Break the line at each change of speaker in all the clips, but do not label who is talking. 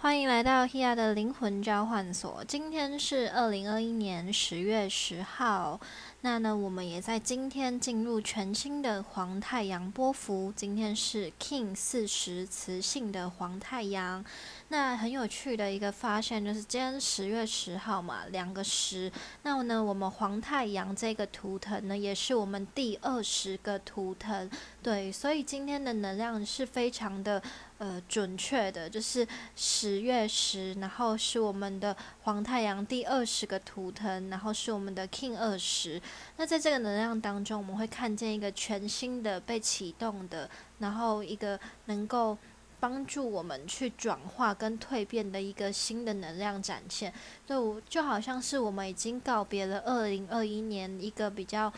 欢迎来到 Hia 的灵魂交换所。今天是二零二一年十月十号，那呢，我们也在今天进入全新的黄太阳波幅。今天是 King 四十磁性的黄太阳。那很有趣的一个发现就是，今天十月十号嘛，两个十。那呢，我们黄太阳这个图腾呢，也是我们第二十个图腾。对，所以今天的能量是非常的呃准确的，就是十月十，然后是我们的黄太阳第二十个图腾，然后是我们的 King 二十。那在这个能量当中，我们会看见一个全新的被启动的，然后一个能够。帮助我们去转化跟蜕变的一个新的能量展现，就就好像是我们已经告别了二零二一年一个比较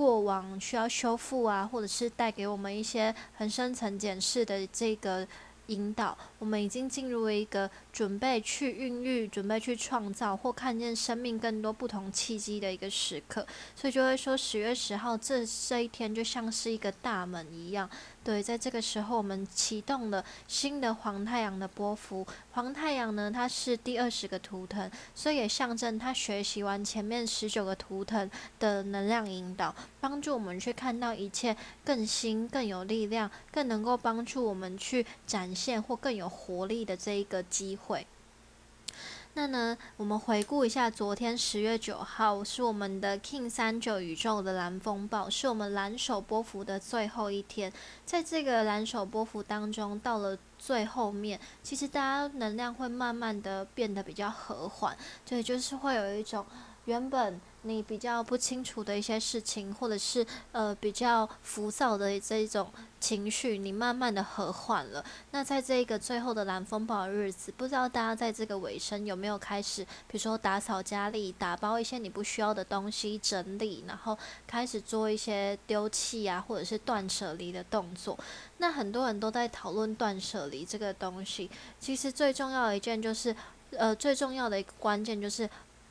过往需要修复啊，或者是带给我们一些很深层检视的这个。引导，我们已经进入了一个准备去孕育、准备去创造或看见生命更多不同契机的一个时刻，所以就会说十月十号这这一天就像是一个大门一样。对，在这个时候，我们启动了新的黄太阳的波幅。黄太阳呢，它是第二十个图腾，所以也象征它学习完前面十九个图腾的能量引导，帮助我们去看到一切更新、更有力量、更能够帮助我们去展现或更有活力的这一个机会。那呢，我们回顾一下，昨天十月九号是我们的 King 三九宇宙的蓝风暴，是我们蓝手波幅的最后一天。在这个蓝手波幅当中，到了最后面，其实大家能量会慢慢的变得比较和缓，对，就是会有一种原本。你比较不清楚的一些事情，或者是呃比较浮躁的这一种情绪，你慢慢的和缓了。那在这个最后的蓝风暴日子，不知道大家在这个尾声有没有开始，比如说打扫家里、打包一些你不需要的东西、整理，然后开始做一些丢弃啊，或者是断舍离的动作。那很多人都在讨论断舍离这个东西，其实最重要的一件就是，呃，最重要的一个关键就是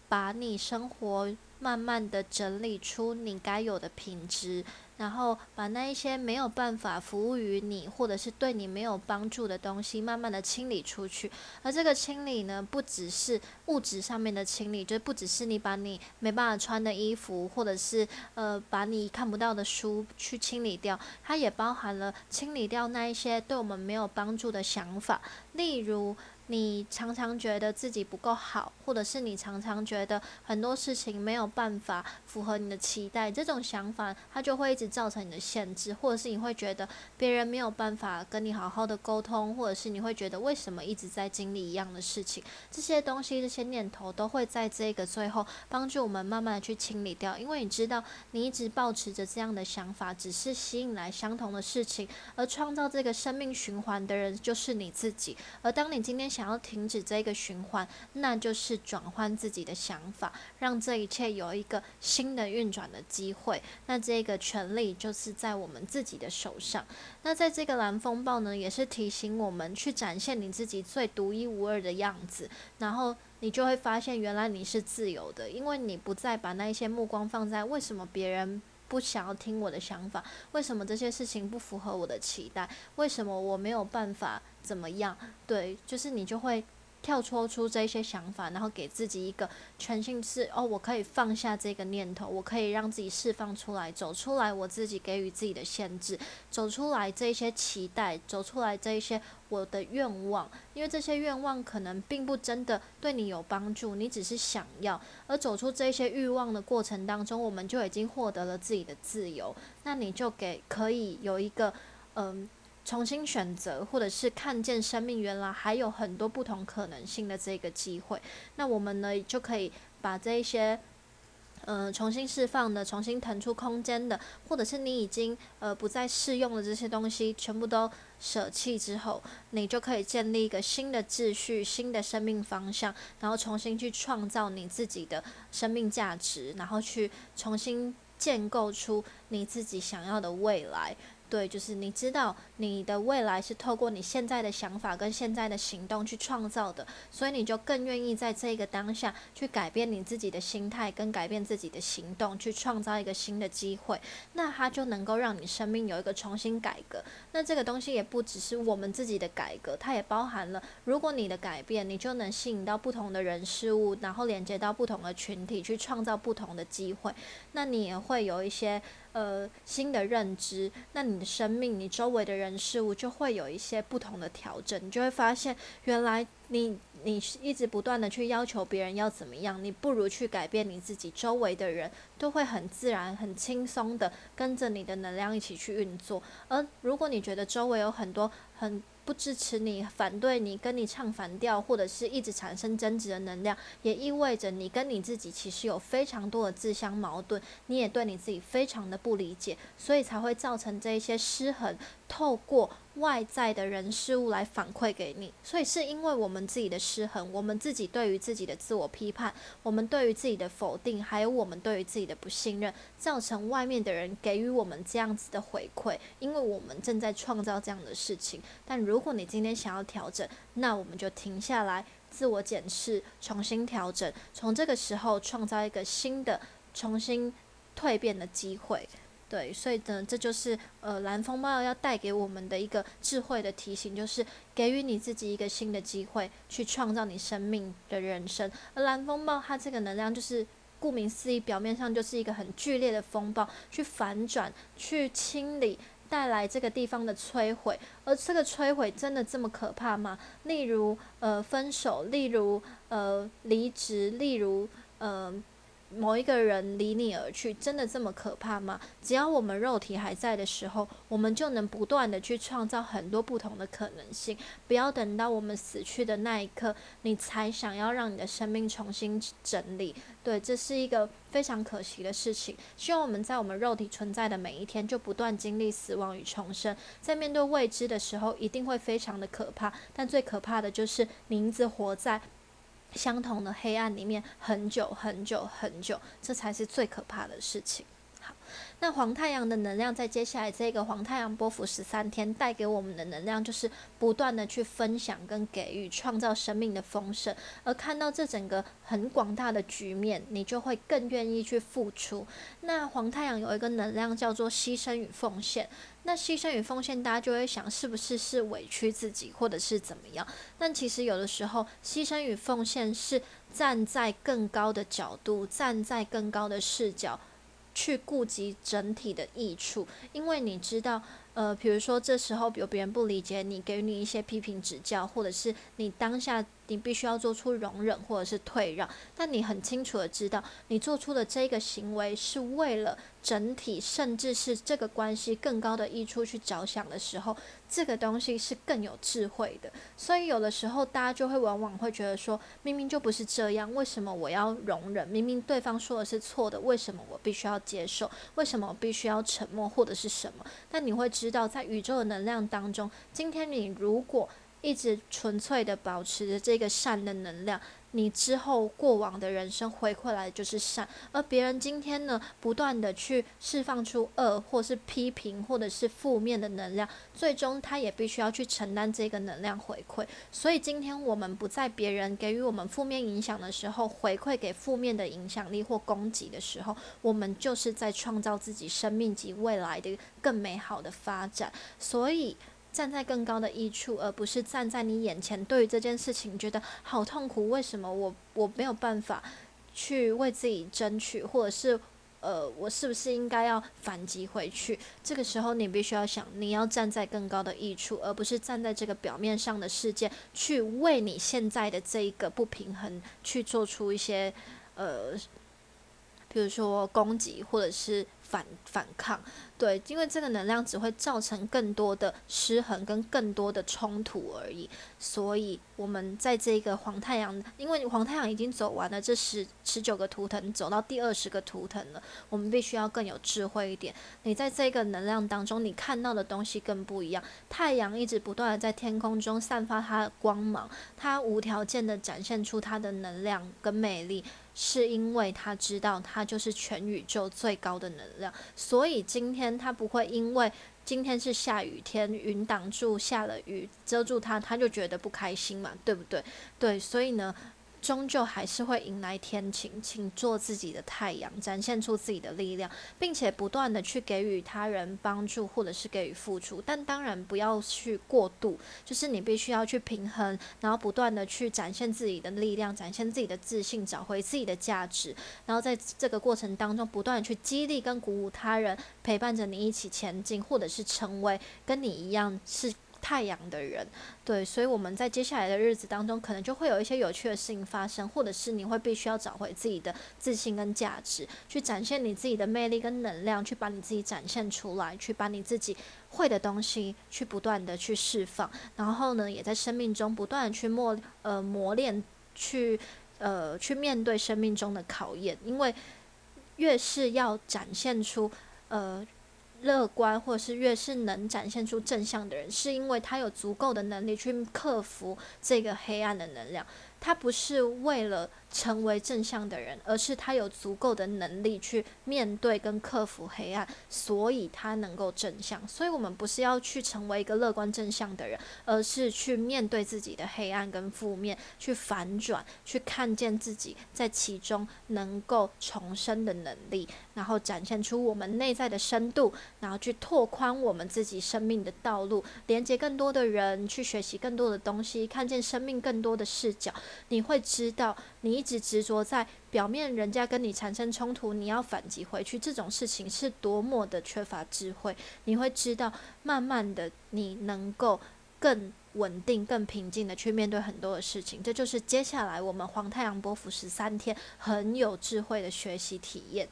把你生活。慢慢的整理出你该有的品质，然后把那一些没有办法服务于你，或者是对你没有帮助的东西，慢慢的清理出去。而这个清理呢，不只是物质上面的清理，就不只是你把你没办法穿的衣服，或者是呃把你看不到的书去清理掉，它也包含了清理掉那一些对我们没有帮助的想法，例如。你常常觉得自己不够好，或者是你常常觉得很多事情没有办法符合你的期待，这种想法它就会一直造成你的限制，或者是你会觉得别人没有办法跟你好好的沟通，或者是你会觉得为什么一直在经历一样的事情，这些东西、这些念头都会在这个最后帮助我们慢慢的去清理掉，因为你知道你一直保持着这样的想法，只是吸引来相同的事情，而创造这个生命循环的人就是你自己，而当你今天。想要停止这个循环，那就是转换自己的想法，让这一切有一个新的运转的机会。那这个权利就是在我们自己的手上。那在这个蓝风暴呢，也是提醒我们去展现你自己最独一无二的样子，然后你就会发现，原来你是自由的，因为你不再把那一些目光放在为什么别人。不想要听我的想法，为什么这些事情不符合我的期待？为什么我没有办法怎么样？对，就是你就会。跳脱出这些想法，然后给自己一个全新是哦，我可以放下这个念头，我可以让自己释放出来，走出来我自己给予自己的限制，走出来这些期待，走出来这一些我的愿望，因为这些愿望可能并不真的对你有帮助，你只是想要，而走出这些欲望的过程当中，我们就已经获得了自己的自由，那你就给可以有一个嗯。重新选择，或者是看见生命原来还有很多不同可能性的这个机会，那我们呢就可以把这一些，嗯，重新释放的、重新腾出空间的，或者是你已经呃不再适用的这些东西，全部都舍弃之后，你就可以建立一个新的秩序、新的生命方向，然后重新去创造你自己的生命价值，然后去重新建构出你自己想要的未来。对，就是你知道你的未来是透过你现在的想法跟现在的行动去创造的，所以你就更愿意在这个当下去改变你自己的心态，跟改变自己的行动，去创造一个新的机会。那它就能够让你生命有一个重新改革。那这个东西也不只是我们自己的改革，它也包含了，如果你的改变，你就能吸引到不同的人事物，然后连接到不同的群体，去创造不同的机会。那你也会有一些。呃，新的认知，那你的生命，你周围的人事物就会有一些不同的调整，你就会发现，原来你你一直不断的去要求别人要怎么样，你不如去改变你自己，周围的人都会很自然、很轻松的跟着你的能量一起去运作。而如果你觉得周围有很多很不支持你、反对你、跟你唱反调，或者是一直产生争执的能量，也意味着你跟你自己其实有非常多的自相矛盾，你也对你自己非常的不理解，所以才会造成这一些失衡。透过外在的人事物来反馈给你，所以是因为我们自己的失衡，我们自己对于自己的自我批判，我们对于自己的否定，还有我们对于自己的不信任，造成外面的人给予我们这样子的回馈。因为我们正在创造这样的事情，但如果你今天想要调整，那我们就停下来，自我检视，重新调整，从这个时候创造一个新的、重新蜕变的机会。对，所以呢，这就是呃蓝风暴要带给我们的一个智慧的提醒，就是给予你自己一个新的机会，去创造你生命的人生。而蓝风暴它这个能量，就是顾名思义，表面上就是一个很剧烈的风暴，去反转、去清理，带来这个地方的摧毁。而这个摧毁真的这么可怕吗？例如呃分手，例如呃离职，例如呃。某一个人离你而去，真的这么可怕吗？只要我们肉体还在的时候，我们就能不断的去创造很多不同的可能性。不要等到我们死去的那一刻，你才想要让你的生命重新整理。对，这是一个非常可惜的事情。希望我们在我们肉体存在的每一天，就不断经历死亡与重生。在面对未知的时候，一定会非常的可怕。但最可怕的就是你一直活在。相同的黑暗里面很久很久很久，这才是最可怕的事情。好，那黄太阳的能量在接下来这个黄太阳波幅十三天带给我们的能量，就是不断的去分享跟给予，创造生命的丰盛。而看到这整个很广大的局面，你就会更愿意去付出。那黄太阳有一个能量叫做牺牲与奉献。那牺牲与奉献，大家就会想，是不是是委屈自己，或者是怎么样？但其实有的时候，牺牲与奉献是站在更高的角度，站在更高的视角，去顾及整体的益处。因为你知道，呃，比如说这时候有别人不理解你，给你一些批评指教，或者是你当下。你必须要做出容忍或者是退让，但你很清楚的知道，你做出的这个行为是为了整体，甚至是这个关系更高的益处去着想的时候，这个东西是更有智慧的。所以有的时候大家就会往往会觉得说，明明就不是这样，为什么我要容忍？明明对方说的是错的，为什么我必须要接受？为什么我必须要沉默或者是什么？但你会知道，在宇宙的能量当中，今天你如果。一直纯粹的保持着这个善的能量，你之后过往的人生回馈来就是善，而别人今天呢，不断的去释放出恶，或是批评，或者是负面的能量，最终他也必须要去承担这个能量回馈。所以今天我们不在别人给予我们负面影响的时候，回馈给负面的影响力或攻击的时候，我们就是在创造自己生命及未来的更美好的发展。所以。站在更高的益处，而不是站在你眼前。对于这件事情，觉得好痛苦。为什么我我没有办法去为自己争取，或者是呃，我是不是应该要反击回去？这个时候，你必须要想，你要站在更高的益处，而不是站在这个表面上的世界，去为你现在的这一个不平衡去做出一些呃，比如说攻击，或者是。反反抗，对，因为这个能量只会造成更多的失衡跟更多的冲突而已。所以，我们在这个黄太阳，因为黄太阳已经走完了这十十九个图腾，走到第二十个图腾了，我们必须要更有智慧一点。你在这个能量当中，你看到的东西更不一样。太阳一直不断的在天空中散发它的光芒，它无条件的展现出它的能量跟魅力。是因为他知道他就是全宇宙最高的能量，所以今天他不会因为今天是下雨天，云挡住下了雨遮住他，他就觉得不开心嘛，对不对？对，所以呢。终究还是会迎来天晴，请做自己的太阳，展现出自己的力量，并且不断的去给予他人帮助，或者是给予付出。但当然不要去过度，就是你必须要去平衡，然后不断的去展现自己的力量，展现自己的自信，找回自己的价值。然后在这个过程当中，不断的去激励跟鼓舞他人，陪伴着你一起前进，或者是成为跟你一样是。太阳的人，对，所以我们在接下来的日子当中，可能就会有一些有趣的事情发生，或者是你会必须要找回自己的自信跟价值，去展现你自己的魅力跟能量，去把你自己展现出来，去把你自己会的东西去不断的去释放，然后呢，也在生命中不断的去磨呃磨练，去呃去面对生命中的考验，因为越是要展现出呃。乐观，或是越是能展现出正向的人，是因为他有足够的能力去克服这个黑暗的能量。他不是为了。成为正向的人，而是他有足够的能力去面对跟克服黑暗，所以他能够正向。所以，我们不是要去成为一个乐观正向的人，而是去面对自己的黑暗跟负面，去反转，去看见自己在其中能够重生的能力，然后展现出我们内在的深度，然后去拓宽我们自己生命的道路，连接更多的人，去学习更多的东西，看见生命更多的视角。你会知道你。一直执着在表面，人家跟你产生冲突，你要反击回去，这种事情是多么的缺乏智慧。你会知道，慢慢的，你能够更稳定、更平静的去面对很多的事情。这就是接下来我们黄太阳波幅十三天很有智慧的学习体验。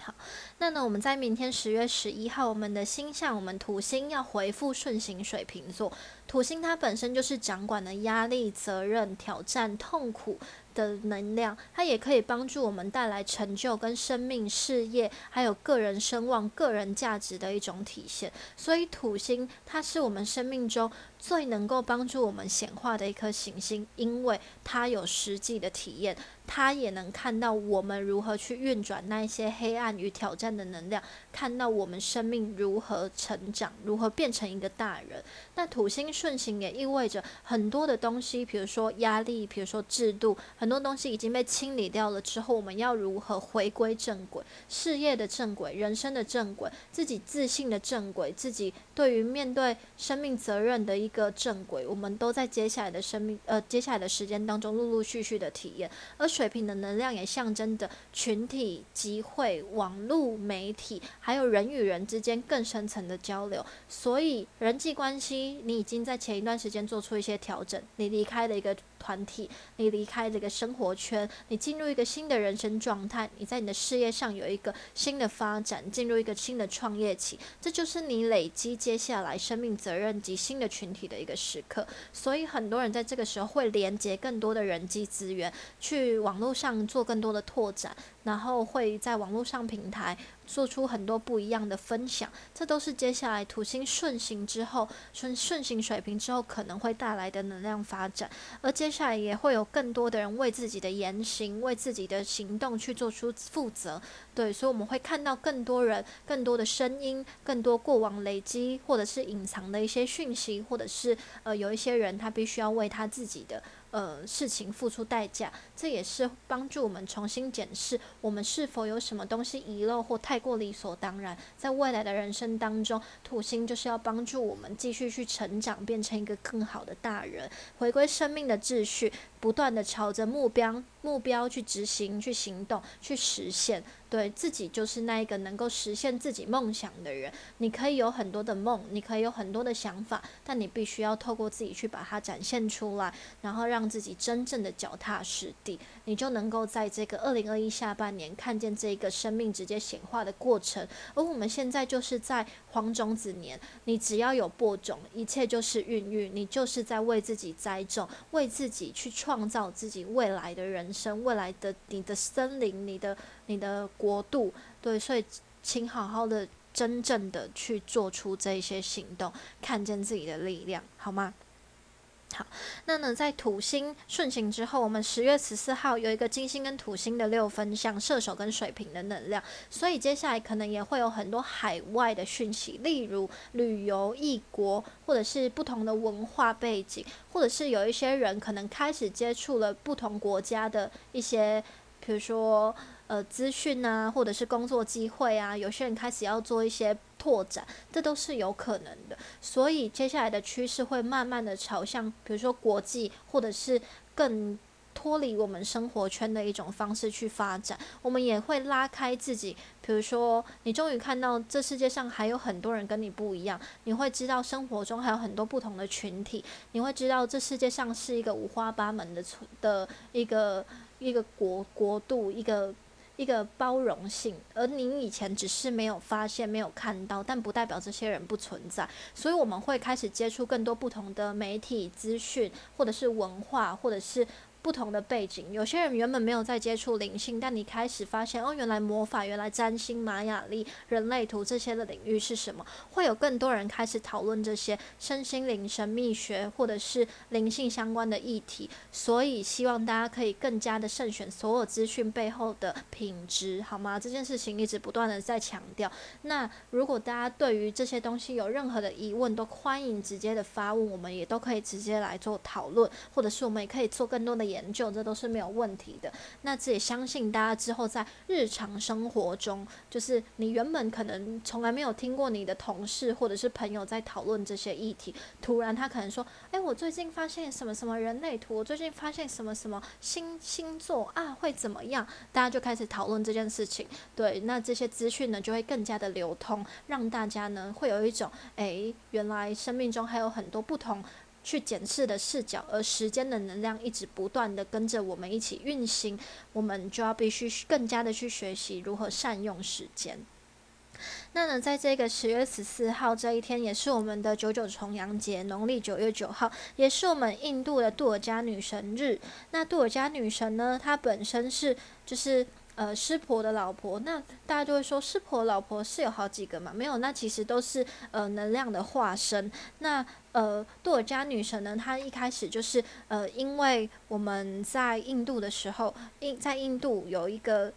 好，那呢，我们在明天十月十一号，我们的星象，我们土星要回复顺行水瓶座。土星它本身就是掌管的压力、责任、挑战、痛苦。的能量，它也可以帮助我们带来成就、跟生命、事业，还有个人声望、个人价值的一种体现。所以土星它是我们生命中最能够帮助我们显化的一颗行星，因为它有实际的体验，它也能看到我们如何去运转那一些黑暗与挑战的能量，看到我们生命如何成长，如何变成一个大人。那土星顺行也意味着很多的东西，比如说压力，比如说制度。很多东西已经被清理掉了之后，我们要如何回归正轨？事业的正轨，人生的正轨，自己自信的正轨，自己对于面对生命责任的一个正轨，我们都在接下来的生命呃接下来的时间当中陆陆续续的体验。而水平的能量也象征着群体集会、网络媒体，还有人与人之间更深层的交流。所以人际关系，你已经在前一段时间做出一些调整，你离开了一个。团体，你离开这个生活圈，你进入一个新的人生状态，你在你的事业上有一个新的发展，进入一个新的创业期，这就是你累积接下来生命责任及新的群体的一个时刻。所以很多人在这个时候会连接更多的人际资源，去网络上做更多的拓展，然后会在网络上平台。做出很多不一样的分享，这都是接下来土星顺行之后，顺顺行水平之后可能会带来的能量发展。而接下来也会有更多的人为自己的言行、为自己的行动去做出负责。对，所以我们会看到更多人、更多的声音、更多过往累积或者是隐藏的一些讯息，或者是呃有一些人他必须要为他自己的。呃，事情付出代价，这也是帮助我们重新检视我们是否有什么东西遗漏或太过理所当然。在未来的人生当中，土星就是要帮助我们继续去成长，变成一个更好的大人，回归生命的秩序。不断的朝着目标目标去执行、去行动、去实现，对自己就是那一个能够实现自己梦想的人。你可以有很多的梦，你可以有很多的想法，但你必须要透过自己去把它展现出来，然后让自己真正的脚踏实地，你就能够在这个二零二一下半年看见这个生命直接显化的过程。而我们现在就是在黄种子年，你只要有播种，一切就是孕育，你就是在为自己栽种，为自己去创。造自己未来的人生，未来的你的森林，你的你的国度，对，所以请好好的、真正的去做出这些行动，看见自己的力量，好吗？好，那呢，在土星顺行之后，我们十月十四号有一个金星跟土星的六分相，射手跟水瓶的能量，所以接下来可能也会有很多海外的讯息，例如旅游异国，或者是不同的文化背景，或者是有一些人可能开始接触了不同国家的一些，比如说。呃，资讯啊，或者是工作机会啊，有些人开始要做一些拓展，这都是有可能的。所以接下来的趋势会慢慢的朝向，比如说国际，或者是更脱离我们生活圈的一种方式去发展。我们也会拉开自己，比如说你终于看到这世界上还有很多人跟你不一样，你会知道生活中还有很多不同的群体，你会知道这世界上是一个五花八门的存的一个一个国国度一个。一个包容性，而您以前只是没有发现、没有看到，但不代表这些人不存在。所以我们会开始接触更多不同的媒体资讯，或者是文化，或者是。不同的背景，有些人原本没有在接触灵性，但你开始发现哦，原来魔法、原来占星、玛雅历、人类图这些的领域是什么？会有更多人开始讨论这些身心灵、神秘学或者是灵性相关的议题。所以希望大家可以更加的慎选所有资讯背后的品质，好吗？这件事情一直不断的在强调。那如果大家对于这些东西有任何的疑问，都欢迎直接的发问，我们也都可以直接来做讨论，或者是我们也可以做更多的。研究这都是没有问题的。那这也相信大家之后在日常生活中，就是你原本可能从来没有听过你的同事或者是朋友在讨论这些议题，突然他可能说：“哎，我最近发现什么什么人类图，我最近发现什么什么星星座啊，会怎么样？”大家就开始讨论这件事情。对，那这些资讯呢就会更加的流通，让大家呢会有一种：“哎，原来生命中还有很多不同。”去检视的视角，而时间的能量一直不断的跟着我们一起运行，我们就要必须更加的去学习如何善用时间。那呢，在这个十月十四号这一天，也是我们的九九重阳节，农历九月九号，也是我们印度的杜尔加女神日。那杜尔加女神呢，她本身是就是。呃，湿婆的老婆，那大家就会说，湿婆老婆是有好几个嘛？没有，那其实都是呃能量的化身。那呃，杜尔加女神呢，她一开始就是呃，因为我们在印度的时候，印在印度有一个。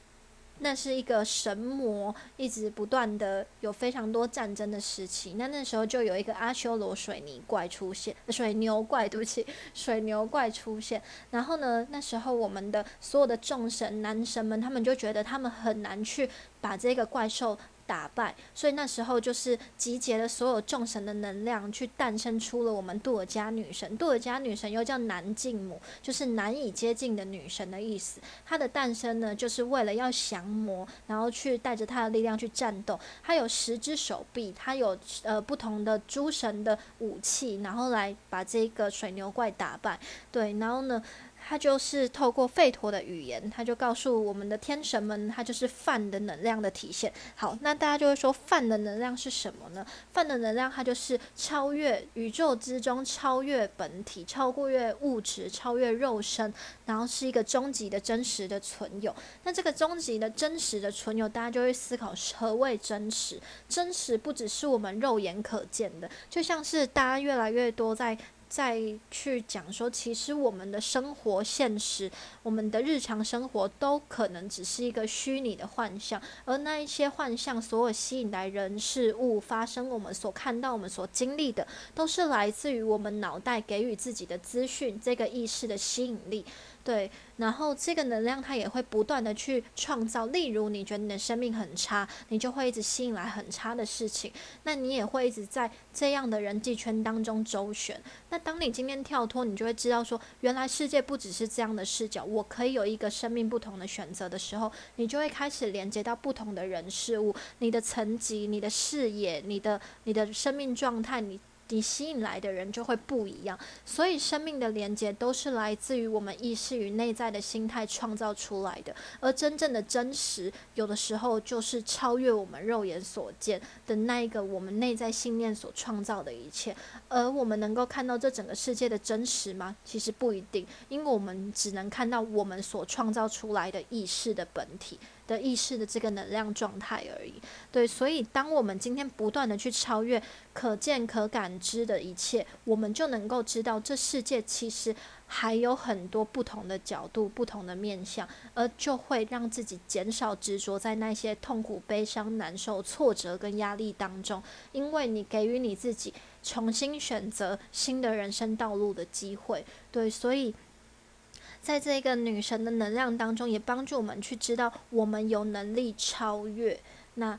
那是一个神魔，一直不断的有非常多战争的时期。那那时候就有一个阿修罗水泥怪出现，水牛怪，对不起，水牛怪出现。然后呢，那时候我们的所有的众神、男神们，他们就觉得他们很难去把这个怪兽。打败，所以那时候就是集结了所有众神的能量，去诞生出了我们杜尔加女神。杜尔加女神又叫难近母，就是难以接近的女神的意思。她的诞生呢，就是为了要降魔，然后去带着她的力量去战斗。她有十只手臂，她有呃不同的诸神的武器，然后来把这个水牛怪打败。对，然后呢？他就是透过吠陀的语言，他就告诉我们的天神们，他就是饭的能量的体现。好，那大家就会说，饭的能量是什么呢？饭的能量，它就是超越宇宙之中，超越本体，超过越物质，超越肉身，然后是一个终极的真实的存有。那这个终极的真实的存有，大家就会思考何谓真实？真实不只是我们肉眼可见的，就像是大家越来越多在。再去讲说，其实我们的生活现实，我们的日常生活都可能只是一个虚拟的幻象，而那一些幻象，所有吸引来人事物发生，我们所看到、我们所经历的，都是来自于我们脑袋给予自己的资讯，这个意识的吸引力。对，然后这个能量它也会不断的去创造。例如，你觉得你的生命很差，你就会一直吸引来很差的事情。那你也会一直在这样的人际圈当中周旋。那当你今天跳脱，你就会知道说，原来世界不只是这样的视角，我可以有一个生命不同的选择的时候，你就会开始连接到不同的人事物，你的层级、你的视野、你的你的生命状态，你。你吸引来的人就会不一样，所以生命的连接都是来自于我们意识与内在的心态创造出来的，而真正的真实，有的时候就是超越我们肉眼所见的那一个我们内在信念所创造的一切。而我们能够看到这整个世界的真实吗？其实不一定，因为我们只能看到我们所创造出来的意识的本体。的意识的这个能量状态而已。对，所以当我们今天不断的去超越可见可感知的一切，我们就能够知道这世界其实还有很多不同的角度、不同的面相，而就会让自己减少执着在那些痛苦、悲伤、难受、挫折跟压力当中，因为你给予你自己重新选择新的人生道路的机会。对，所以。在这个女神的能量当中，也帮助我们去知道我们有能力超越。那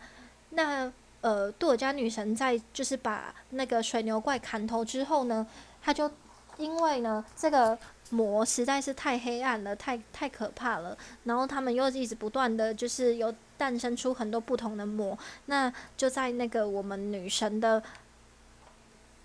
那呃，杜尔加女神在就是把那个水牛怪砍头之后呢，她就因为呢这个魔实在是太黑暗了，太太可怕了。然后他们又一直不断的就是有诞生出很多不同的魔。那就在那个我们女神的。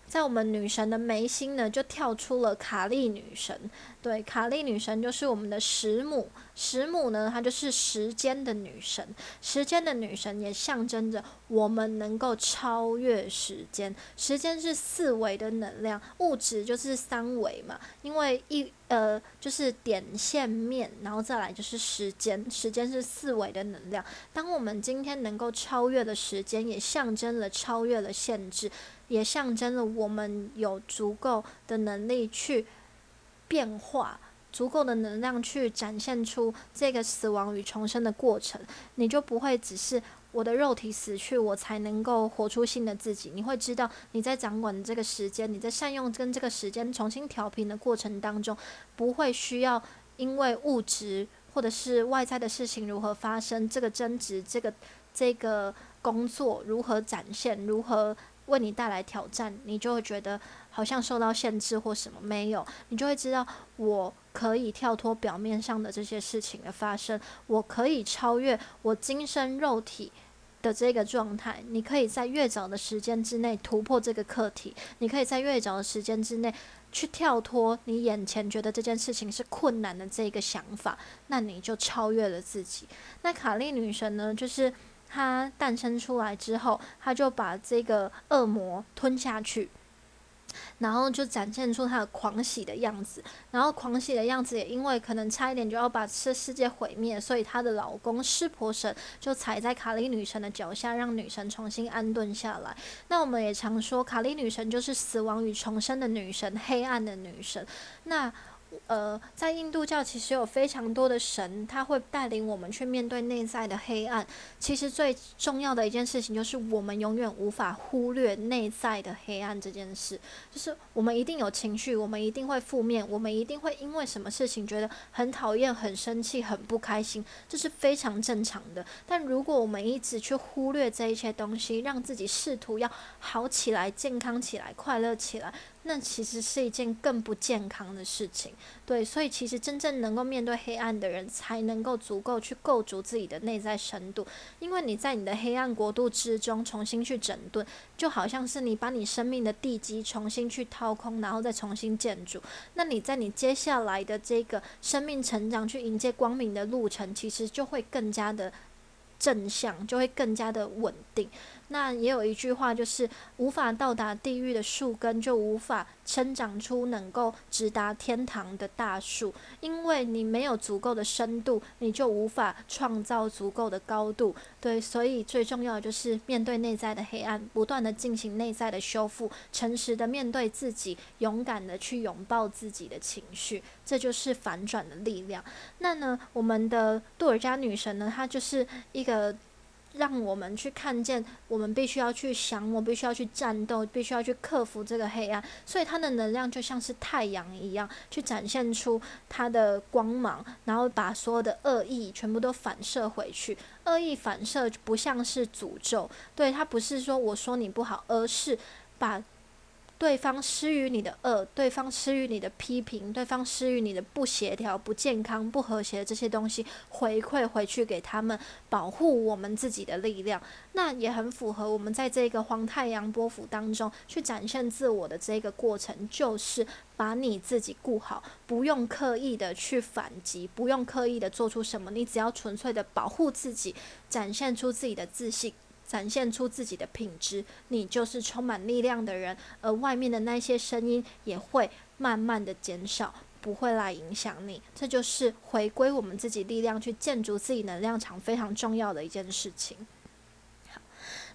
在我们女神的眉心呢，就跳出了卡利女神。对，卡利女神就是我们的时母。时母呢，她就是时间的女神。时间的女神也象征着我们能够超越时间。时间是四维的能量，物质就是三维嘛。因为一呃，就是点线面，然后再来就是时间。时间是四维的能量。当我们今天能够超越了时间，也象征了超越了限制。也象征了我们有足够的能力去变化，足够的能量去展现出这个死亡与重生的过程。你就不会只是我的肉体死去，我才能够活出新的自己。你会知道你在掌管这个时间，你在善用跟这个时间重新调频的过程当中，不会需要因为物质或者是外在的事情如何发生，这个争执，这个这个工作如何展现，如何。为你带来挑战，你就会觉得好像受到限制或什么没有，你就会知道我可以跳脱表面上的这些事情的发生，我可以超越我今生肉体的这个状态。你可以在越早的时间之内突破这个课题，你可以在越早的时间之内去跳脱你眼前觉得这件事情是困难的这个想法，那你就超越了自己。那卡利女神呢，就是。她诞生出来之后，她就把这个恶魔吞下去，然后就展现出她的狂喜的样子。然后狂喜的样子也因为可能差一点就要把这世界毁灭，所以她的老公湿婆神就踩在卡莉女神的脚下，让女神重新安顿下来。那我们也常说，卡莉女神就是死亡与重生的女神，黑暗的女神。那呃，在印度教其实有非常多的神，他会带领我们去面对内在的黑暗。其实最重要的一件事情就是，我们永远无法忽略内在的黑暗这件事。就是我们一定有情绪，我们一定会负面，我们一定会因为什么事情觉得很讨厌、很生气、很不开心，这是非常正常的。但如果我们一直去忽略这一些东西，让自己试图要好起来、健康起来、快乐起来。那其实是一件更不健康的事情，对，所以其实真正能够面对黑暗的人，才能够足够去构筑自己的内在深度。因为你在你的黑暗国度之中重新去整顿，就好像是你把你生命的地基重新去掏空，然后再重新建筑。那你在你接下来的这个生命成长去迎接光明的路程，其实就会更加的正向，就会更加的稳定。那也有一句话，就是无法到达地狱的树根，就无法生长出能够直达天堂的大树。因为你没有足够的深度，你就无法创造足够的高度。对，所以最重要的就是面对内在的黑暗，不断的进行内在的修复，诚实的面对自己，勇敢的去拥抱自己的情绪，这就是反转的力量。那呢，我们的杜尔加女神呢，她就是一个。让我们去看见，我们必须要去想，我必须要去战斗，必须要去克服这个黑暗。所以它的能量就像是太阳一样，去展现出它的光芒，然后把所有的恶意全部都反射回去。恶意反射不像是诅咒，对它不是说我说你不好，而是把。对方施予你的恶，对方施予你的批评，对方施予你的不协调、不健康、不和谐的这些东西，回馈回去给他们，保护我们自己的力量，那也很符合我们在这个黄太阳波幅当中去展现自我的这个过程，就是把你自己顾好，不用刻意的去反击，不用刻意的做出什么，你只要纯粹的保护自己，展现出自己的自信。展现出自己的品质，你就是充满力量的人，而外面的那些声音也会慢慢的减少，不会来影响你。这就是回归我们自己力量，去建筑自己能量场非常重要的一件事情。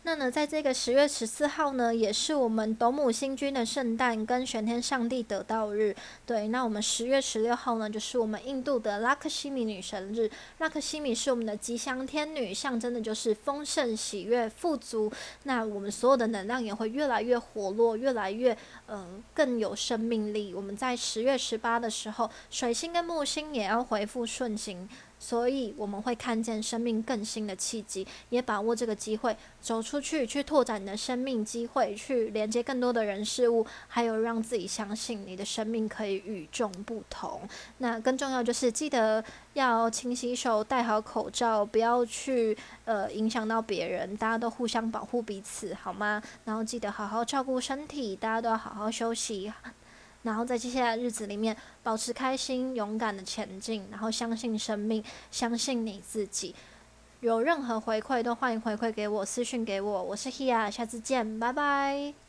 那呢，在这个十月十四号呢，也是我们斗母星君的圣诞跟玄天上帝得道日。对，那我们十月十六号呢，就是我们印度的拉克西米女神日。拉克西米是我们的吉祥天女，象征的就是丰盛、喜悦、富足。那我们所有的能量也会越来越活络，越来越嗯更有生命力。我们在十月十八的时候，水星跟木星也要回复顺行。所以我们会看见生命更新的契机，也把握这个机会走出去，去拓展你的生命机会，去连接更多的人事物，还有让自己相信你的生命可以与众不同。那更重要就是记得要勤洗手，戴好口罩，不要去呃影响到别人，大家都互相保护彼此，好吗？然后记得好好照顾身体，大家都要好好休息。然后在接下来的日子里面，保持开心、勇敢的前进，然后相信生命，相信你自己。有任何回馈都欢迎回馈给我，私讯给我。我是 Hia，下次见，拜拜。